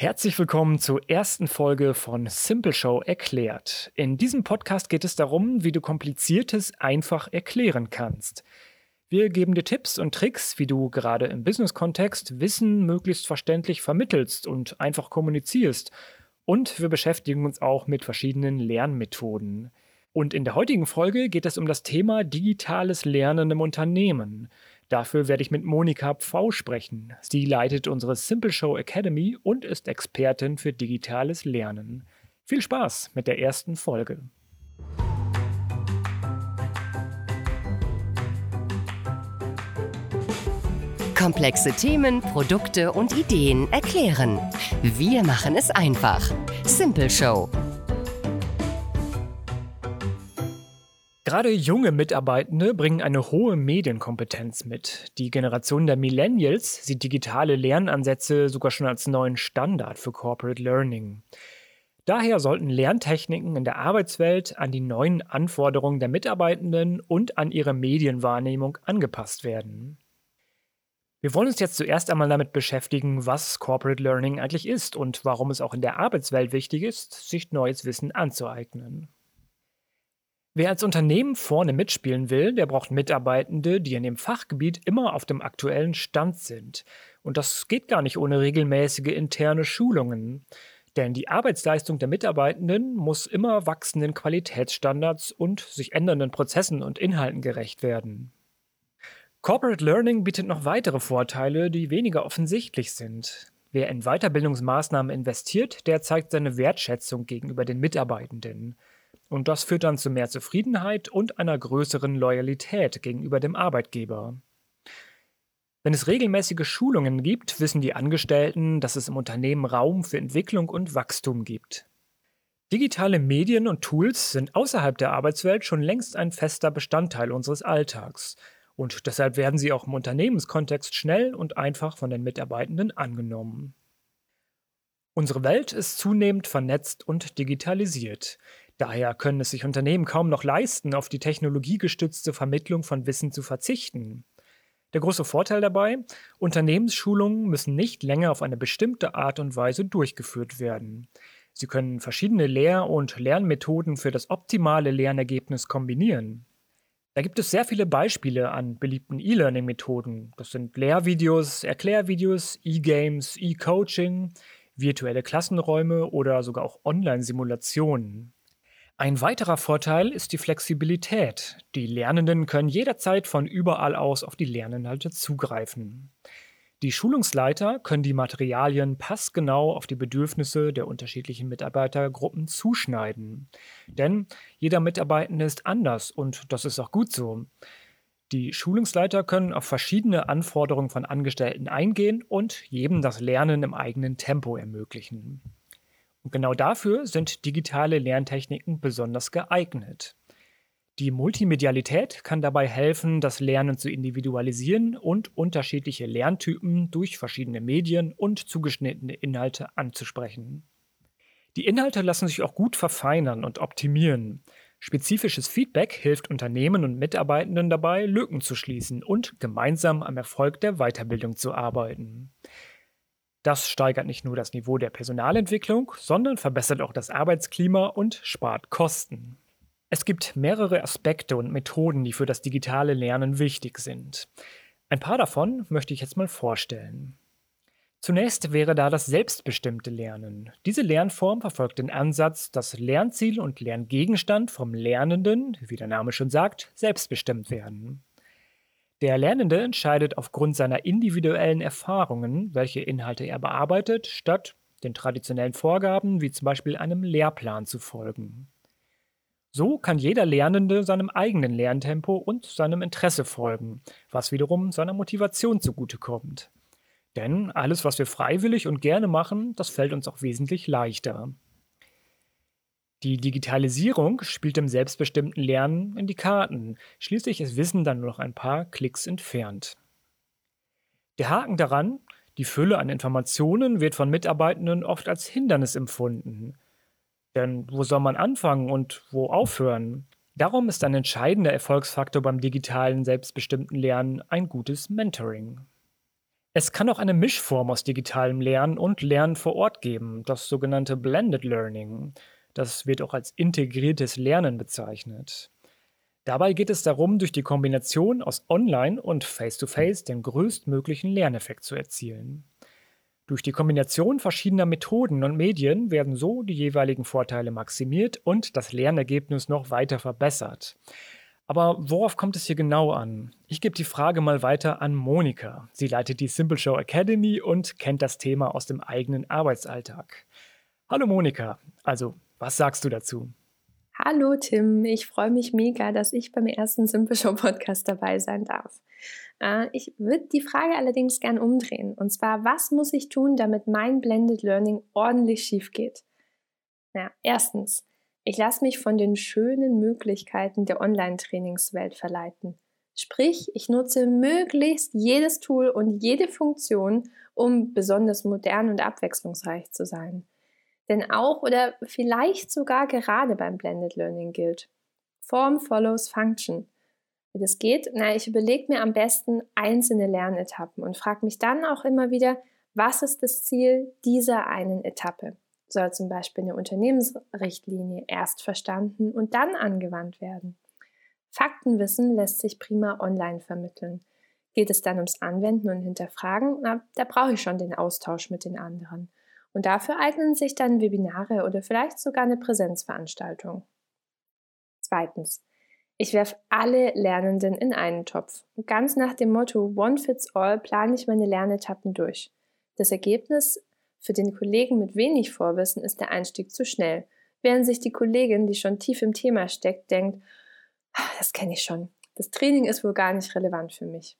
Herzlich willkommen zur ersten Folge von Simple Show erklärt. In diesem Podcast geht es darum, wie du kompliziertes einfach erklären kannst. Wir geben dir Tipps und Tricks, wie du gerade im Business-Kontext Wissen möglichst verständlich vermittelst und einfach kommunizierst. Und wir beschäftigen uns auch mit verschiedenen Lernmethoden. Und in der heutigen Folge geht es um das Thema digitales Lernen im Unternehmen. Dafür werde ich mit Monika Pfau sprechen. Sie leitet unsere Simple Show Academy und ist Expertin für digitales Lernen. Viel Spaß mit der ersten Folge. Komplexe Themen, Produkte und Ideen erklären. Wir machen es einfach. Simple Show Gerade junge Mitarbeitende bringen eine hohe Medienkompetenz mit. Die Generation der Millennials sieht digitale Lernansätze sogar schon als neuen Standard für Corporate Learning. Daher sollten Lerntechniken in der Arbeitswelt an die neuen Anforderungen der Mitarbeitenden und an ihre Medienwahrnehmung angepasst werden. Wir wollen uns jetzt zuerst einmal damit beschäftigen, was Corporate Learning eigentlich ist und warum es auch in der Arbeitswelt wichtig ist, sich neues Wissen anzueignen. Wer als Unternehmen vorne mitspielen will, der braucht Mitarbeitende, die in dem Fachgebiet immer auf dem aktuellen Stand sind. Und das geht gar nicht ohne regelmäßige interne Schulungen. Denn die Arbeitsleistung der Mitarbeitenden muss immer wachsenden Qualitätsstandards und sich ändernden Prozessen und Inhalten gerecht werden. Corporate Learning bietet noch weitere Vorteile, die weniger offensichtlich sind. Wer in Weiterbildungsmaßnahmen investiert, der zeigt seine Wertschätzung gegenüber den Mitarbeitenden. Und das führt dann zu mehr Zufriedenheit und einer größeren Loyalität gegenüber dem Arbeitgeber. Wenn es regelmäßige Schulungen gibt, wissen die Angestellten, dass es im Unternehmen Raum für Entwicklung und Wachstum gibt. Digitale Medien und Tools sind außerhalb der Arbeitswelt schon längst ein fester Bestandteil unseres Alltags. Und deshalb werden sie auch im Unternehmenskontext schnell und einfach von den Mitarbeitenden angenommen. Unsere Welt ist zunehmend vernetzt und digitalisiert. Daher können es sich Unternehmen kaum noch leisten, auf die technologiegestützte Vermittlung von Wissen zu verzichten. Der große Vorteil dabei, Unternehmensschulungen müssen nicht länger auf eine bestimmte Art und Weise durchgeführt werden. Sie können verschiedene Lehr- und Lernmethoden für das optimale Lernergebnis kombinieren. Da gibt es sehr viele Beispiele an beliebten E-Learning-Methoden. Das sind Lehrvideos, Erklärvideos, E-Games, E-Coaching, virtuelle Klassenräume oder sogar auch Online-Simulationen. Ein weiterer Vorteil ist die Flexibilität. Die Lernenden können jederzeit von überall aus auf die Lerninhalte zugreifen. Die Schulungsleiter können die Materialien passgenau auf die Bedürfnisse der unterschiedlichen Mitarbeitergruppen zuschneiden. Denn jeder Mitarbeitende ist anders und das ist auch gut so. Die Schulungsleiter können auf verschiedene Anforderungen von Angestellten eingehen und jedem das Lernen im eigenen Tempo ermöglichen. Und genau dafür sind digitale Lerntechniken besonders geeignet. Die Multimedialität kann dabei helfen, das Lernen zu individualisieren und unterschiedliche Lerntypen durch verschiedene Medien und zugeschnittene Inhalte anzusprechen. Die Inhalte lassen sich auch gut verfeinern und optimieren. Spezifisches Feedback hilft Unternehmen und Mitarbeitenden dabei, Lücken zu schließen und gemeinsam am Erfolg der Weiterbildung zu arbeiten. Das steigert nicht nur das Niveau der Personalentwicklung, sondern verbessert auch das Arbeitsklima und spart Kosten. Es gibt mehrere Aspekte und Methoden, die für das digitale Lernen wichtig sind. Ein paar davon möchte ich jetzt mal vorstellen. Zunächst wäre da das selbstbestimmte Lernen. Diese Lernform verfolgt den Ansatz, dass Lernziel und Lerngegenstand vom Lernenden, wie der Name schon sagt, selbstbestimmt werden. Der Lernende entscheidet aufgrund seiner individuellen Erfahrungen, welche Inhalte er bearbeitet, statt den traditionellen Vorgaben wie zum Beispiel einem Lehrplan zu folgen. So kann jeder Lernende seinem eigenen Lerntempo und seinem Interesse folgen, was wiederum seiner Motivation zugutekommt. Denn alles, was wir freiwillig und gerne machen, das fällt uns auch wesentlich leichter. Die Digitalisierung spielt im selbstbestimmten Lernen in die Karten. Schließlich ist Wissen dann nur noch ein paar Klicks entfernt. Der Haken daran, die Fülle an Informationen wird von Mitarbeitenden oft als Hindernis empfunden. Denn wo soll man anfangen und wo aufhören? Darum ist ein entscheidender Erfolgsfaktor beim digitalen selbstbestimmten Lernen ein gutes Mentoring. Es kann auch eine Mischform aus digitalem Lernen und Lernen vor Ort geben, das sogenannte Blended Learning. Das wird auch als integriertes Lernen bezeichnet. Dabei geht es darum, durch die Kombination aus Online und Face-to-Face -face den größtmöglichen Lerneffekt zu erzielen. Durch die Kombination verschiedener Methoden und Medien werden so die jeweiligen Vorteile maximiert und das Lernergebnis noch weiter verbessert. Aber worauf kommt es hier genau an? Ich gebe die Frage mal weiter an Monika. Sie leitet die Simple Show Academy und kennt das Thema aus dem eigenen Arbeitsalltag. Hallo Monika, also was sagst du dazu? Hallo Tim, ich freue mich mega, dass ich beim ersten Simple Show Podcast dabei sein darf. Äh, ich würde die Frage allerdings gern umdrehen. Und zwar, was muss ich tun, damit mein Blended Learning ordentlich schief geht? Na, erstens, ich lasse mich von den schönen Möglichkeiten der Online-Trainingswelt verleiten. Sprich, ich nutze möglichst jedes Tool und jede Funktion, um besonders modern und abwechslungsreich zu sein. Denn auch oder vielleicht sogar gerade beim Blended Learning gilt. Form follows Function. Wie das geht? Na, ich überlege mir am besten einzelne Lernetappen und frage mich dann auch immer wieder, was ist das Ziel dieser einen Etappe? soll zum Beispiel eine Unternehmensrichtlinie erst verstanden und dann angewandt werden. Faktenwissen lässt sich prima online vermitteln. Geht es dann ums Anwenden und Hinterfragen, na, da brauche ich schon den Austausch mit den anderen. Und dafür eignen sich dann Webinare oder vielleicht sogar eine Präsenzveranstaltung. Zweitens. Ich werfe alle Lernenden in einen Topf. Ganz nach dem Motto One Fits All plane ich meine Lernetappen durch. Das Ergebnis für den Kollegen mit wenig Vorwissen ist der Einstieg zu schnell, während sich die Kollegin, die schon tief im Thema steckt, denkt, ah, das kenne ich schon. Das Training ist wohl gar nicht relevant für mich.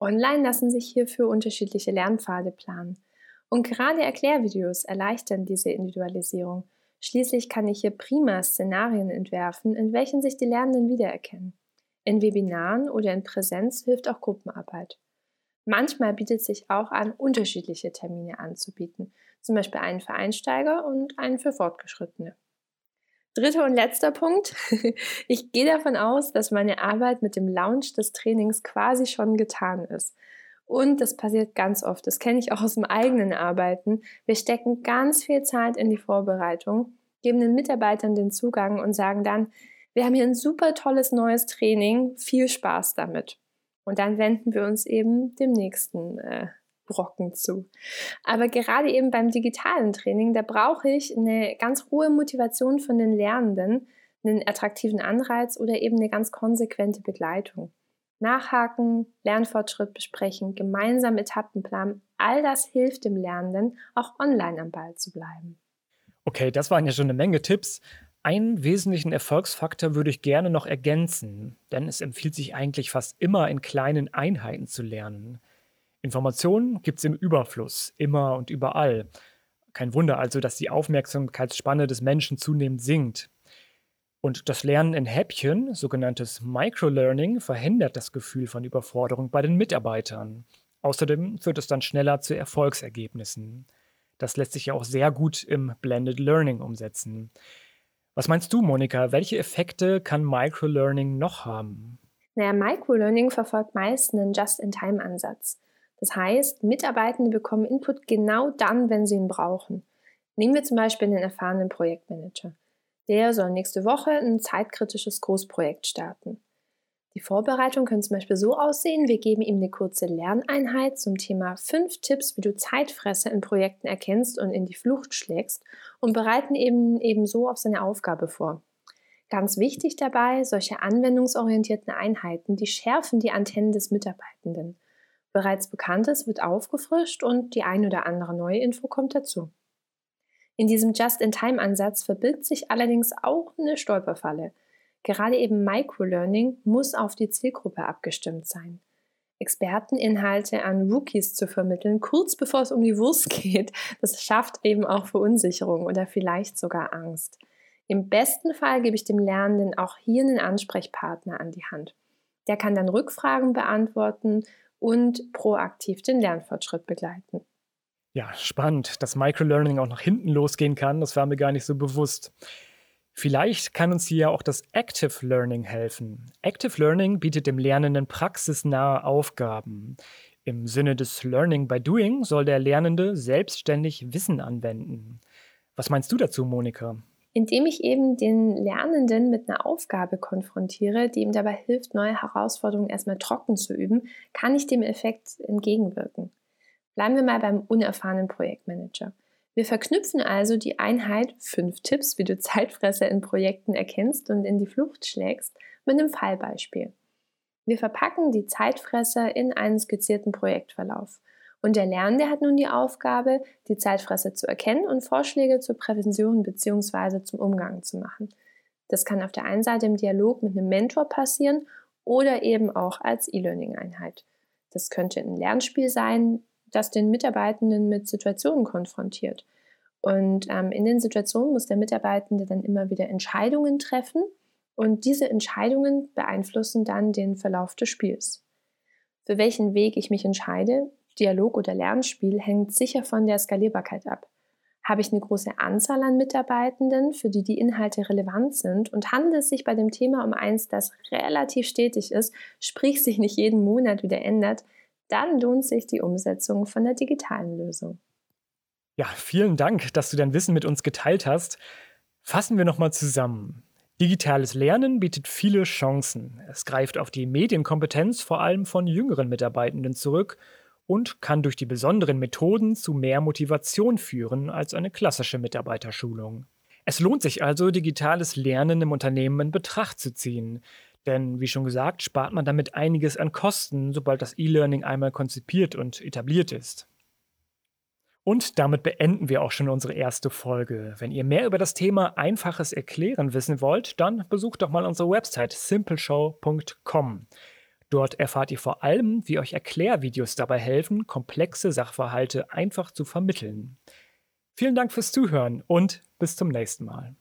Online lassen sich hierfür unterschiedliche Lernpfade planen. Und gerade Erklärvideos erleichtern diese Individualisierung. Schließlich kann ich hier prima Szenarien entwerfen, in welchen sich die Lernenden wiedererkennen. In Webinaren oder in Präsenz hilft auch Gruppenarbeit. Manchmal bietet sich auch an, unterschiedliche Termine anzubieten, zum Beispiel einen für Einsteiger und einen für Fortgeschrittene. Dritter und letzter Punkt. Ich gehe davon aus, dass meine Arbeit mit dem Launch des Trainings quasi schon getan ist. Und das passiert ganz oft. Das kenne ich auch aus dem eigenen Arbeiten. Wir stecken ganz viel Zeit in die Vorbereitung, geben den Mitarbeitern den Zugang und sagen dann, wir haben hier ein super tolles neues Training. Viel Spaß damit. Und dann wenden wir uns eben dem nächsten äh, Brocken zu. Aber gerade eben beim digitalen Training, da brauche ich eine ganz hohe Motivation von den Lernenden, einen attraktiven Anreiz oder eben eine ganz konsequente Begleitung. Nachhaken, Lernfortschritt besprechen, gemeinsam Etappenplan, all das hilft dem Lernenden, auch online am Ball zu bleiben. Okay, das waren ja schon eine Menge Tipps. Einen wesentlichen Erfolgsfaktor würde ich gerne noch ergänzen, denn es empfiehlt sich eigentlich fast immer in kleinen Einheiten zu lernen. Informationen gibt es im Überfluss, immer und überall. Kein Wunder also, dass die Aufmerksamkeitsspanne des Menschen zunehmend sinkt. Und das Lernen in Häppchen, sogenanntes Microlearning, verhindert das Gefühl von Überforderung bei den Mitarbeitern. Außerdem führt es dann schneller zu Erfolgsergebnissen. Das lässt sich ja auch sehr gut im Blended Learning umsetzen. Was meinst du, Monika? Welche Effekte kann Microlearning noch haben? Naja, Microlearning verfolgt meist einen Just-in-Time-Ansatz. Das heißt, Mitarbeitende bekommen Input genau dann, wenn sie ihn brauchen. Nehmen wir zum Beispiel einen erfahrenen Projektmanager. Der soll nächste Woche ein zeitkritisches Großprojekt starten. Die Vorbereitung könnte zum Beispiel so aussehen, wir geben ihm eine kurze Lerneinheit zum Thema fünf Tipps, wie du Zeitfresser in Projekten erkennst und in die Flucht schlägst und bereiten eben, eben so auf seine Aufgabe vor. Ganz wichtig dabei, solche anwendungsorientierten Einheiten, die schärfen die Antennen des Mitarbeitenden. Bereits Bekanntes wird aufgefrischt und die ein oder andere neue Info kommt dazu. In diesem Just-in-Time-Ansatz verbirgt sich allerdings auch eine Stolperfalle – Gerade eben Microlearning muss auf die Zielgruppe abgestimmt sein. Experteninhalte an Rookies zu vermitteln, kurz bevor es um die Wurst geht, das schafft eben auch Verunsicherung oder vielleicht sogar Angst. Im besten Fall gebe ich dem Lernenden auch hier einen Ansprechpartner an die Hand. Der kann dann Rückfragen beantworten und proaktiv den Lernfortschritt begleiten. Ja, spannend, dass Microlearning auch nach hinten losgehen kann. Das war mir gar nicht so bewusst. Vielleicht kann uns hier auch das Active Learning helfen. Active Learning bietet dem Lernenden praxisnahe Aufgaben. Im Sinne des Learning by Doing soll der Lernende selbstständig Wissen anwenden. Was meinst du dazu, Monika? Indem ich eben den Lernenden mit einer Aufgabe konfrontiere, die ihm dabei hilft, neue Herausforderungen erstmal trocken zu üben, kann ich dem Effekt entgegenwirken. Bleiben wir mal beim unerfahrenen Projektmanager. Wir verknüpfen also die Einheit fünf Tipps, wie du Zeitfresser in Projekten erkennst und in die Flucht schlägst, mit einem Fallbeispiel. Wir verpacken die Zeitfresser in einen skizzierten Projektverlauf. Und der Lernende hat nun die Aufgabe, die Zeitfresser zu erkennen und Vorschläge zur Prävention bzw. zum Umgang zu machen. Das kann auf der einen Seite im Dialog mit einem Mentor passieren oder eben auch als E-Learning-Einheit. Das könnte ein Lernspiel sein, das den Mitarbeitenden mit Situationen konfrontiert. Und ähm, in den Situationen muss der Mitarbeitende dann immer wieder Entscheidungen treffen und diese Entscheidungen beeinflussen dann den Verlauf des Spiels. Für welchen Weg ich mich entscheide, Dialog oder Lernspiel, hängt sicher von der Skalierbarkeit ab. Habe ich eine große Anzahl an Mitarbeitenden, für die die Inhalte relevant sind und handelt es sich bei dem Thema um eins, das relativ stetig ist, sprich sich nicht jeden Monat wieder ändert, dann lohnt sich die Umsetzung von der digitalen Lösung. Ja, vielen Dank, dass du dein Wissen mit uns geteilt hast. Fassen wir nochmal zusammen. Digitales Lernen bietet viele Chancen. Es greift auf die Medienkompetenz vor allem von jüngeren Mitarbeitenden zurück und kann durch die besonderen Methoden zu mehr Motivation führen als eine klassische Mitarbeiterschulung. Es lohnt sich also, digitales Lernen im Unternehmen in Betracht zu ziehen. Denn, wie schon gesagt, spart man damit einiges an Kosten, sobald das E-Learning einmal konzipiert und etabliert ist. Und damit beenden wir auch schon unsere erste Folge. Wenn ihr mehr über das Thema einfaches Erklären wissen wollt, dann besucht doch mal unsere Website simpleshow.com. Dort erfahrt ihr vor allem, wie euch Erklärvideos dabei helfen, komplexe Sachverhalte einfach zu vermitteln. Vielen Dank fürs Zuhören und bis zum nächsten Mal.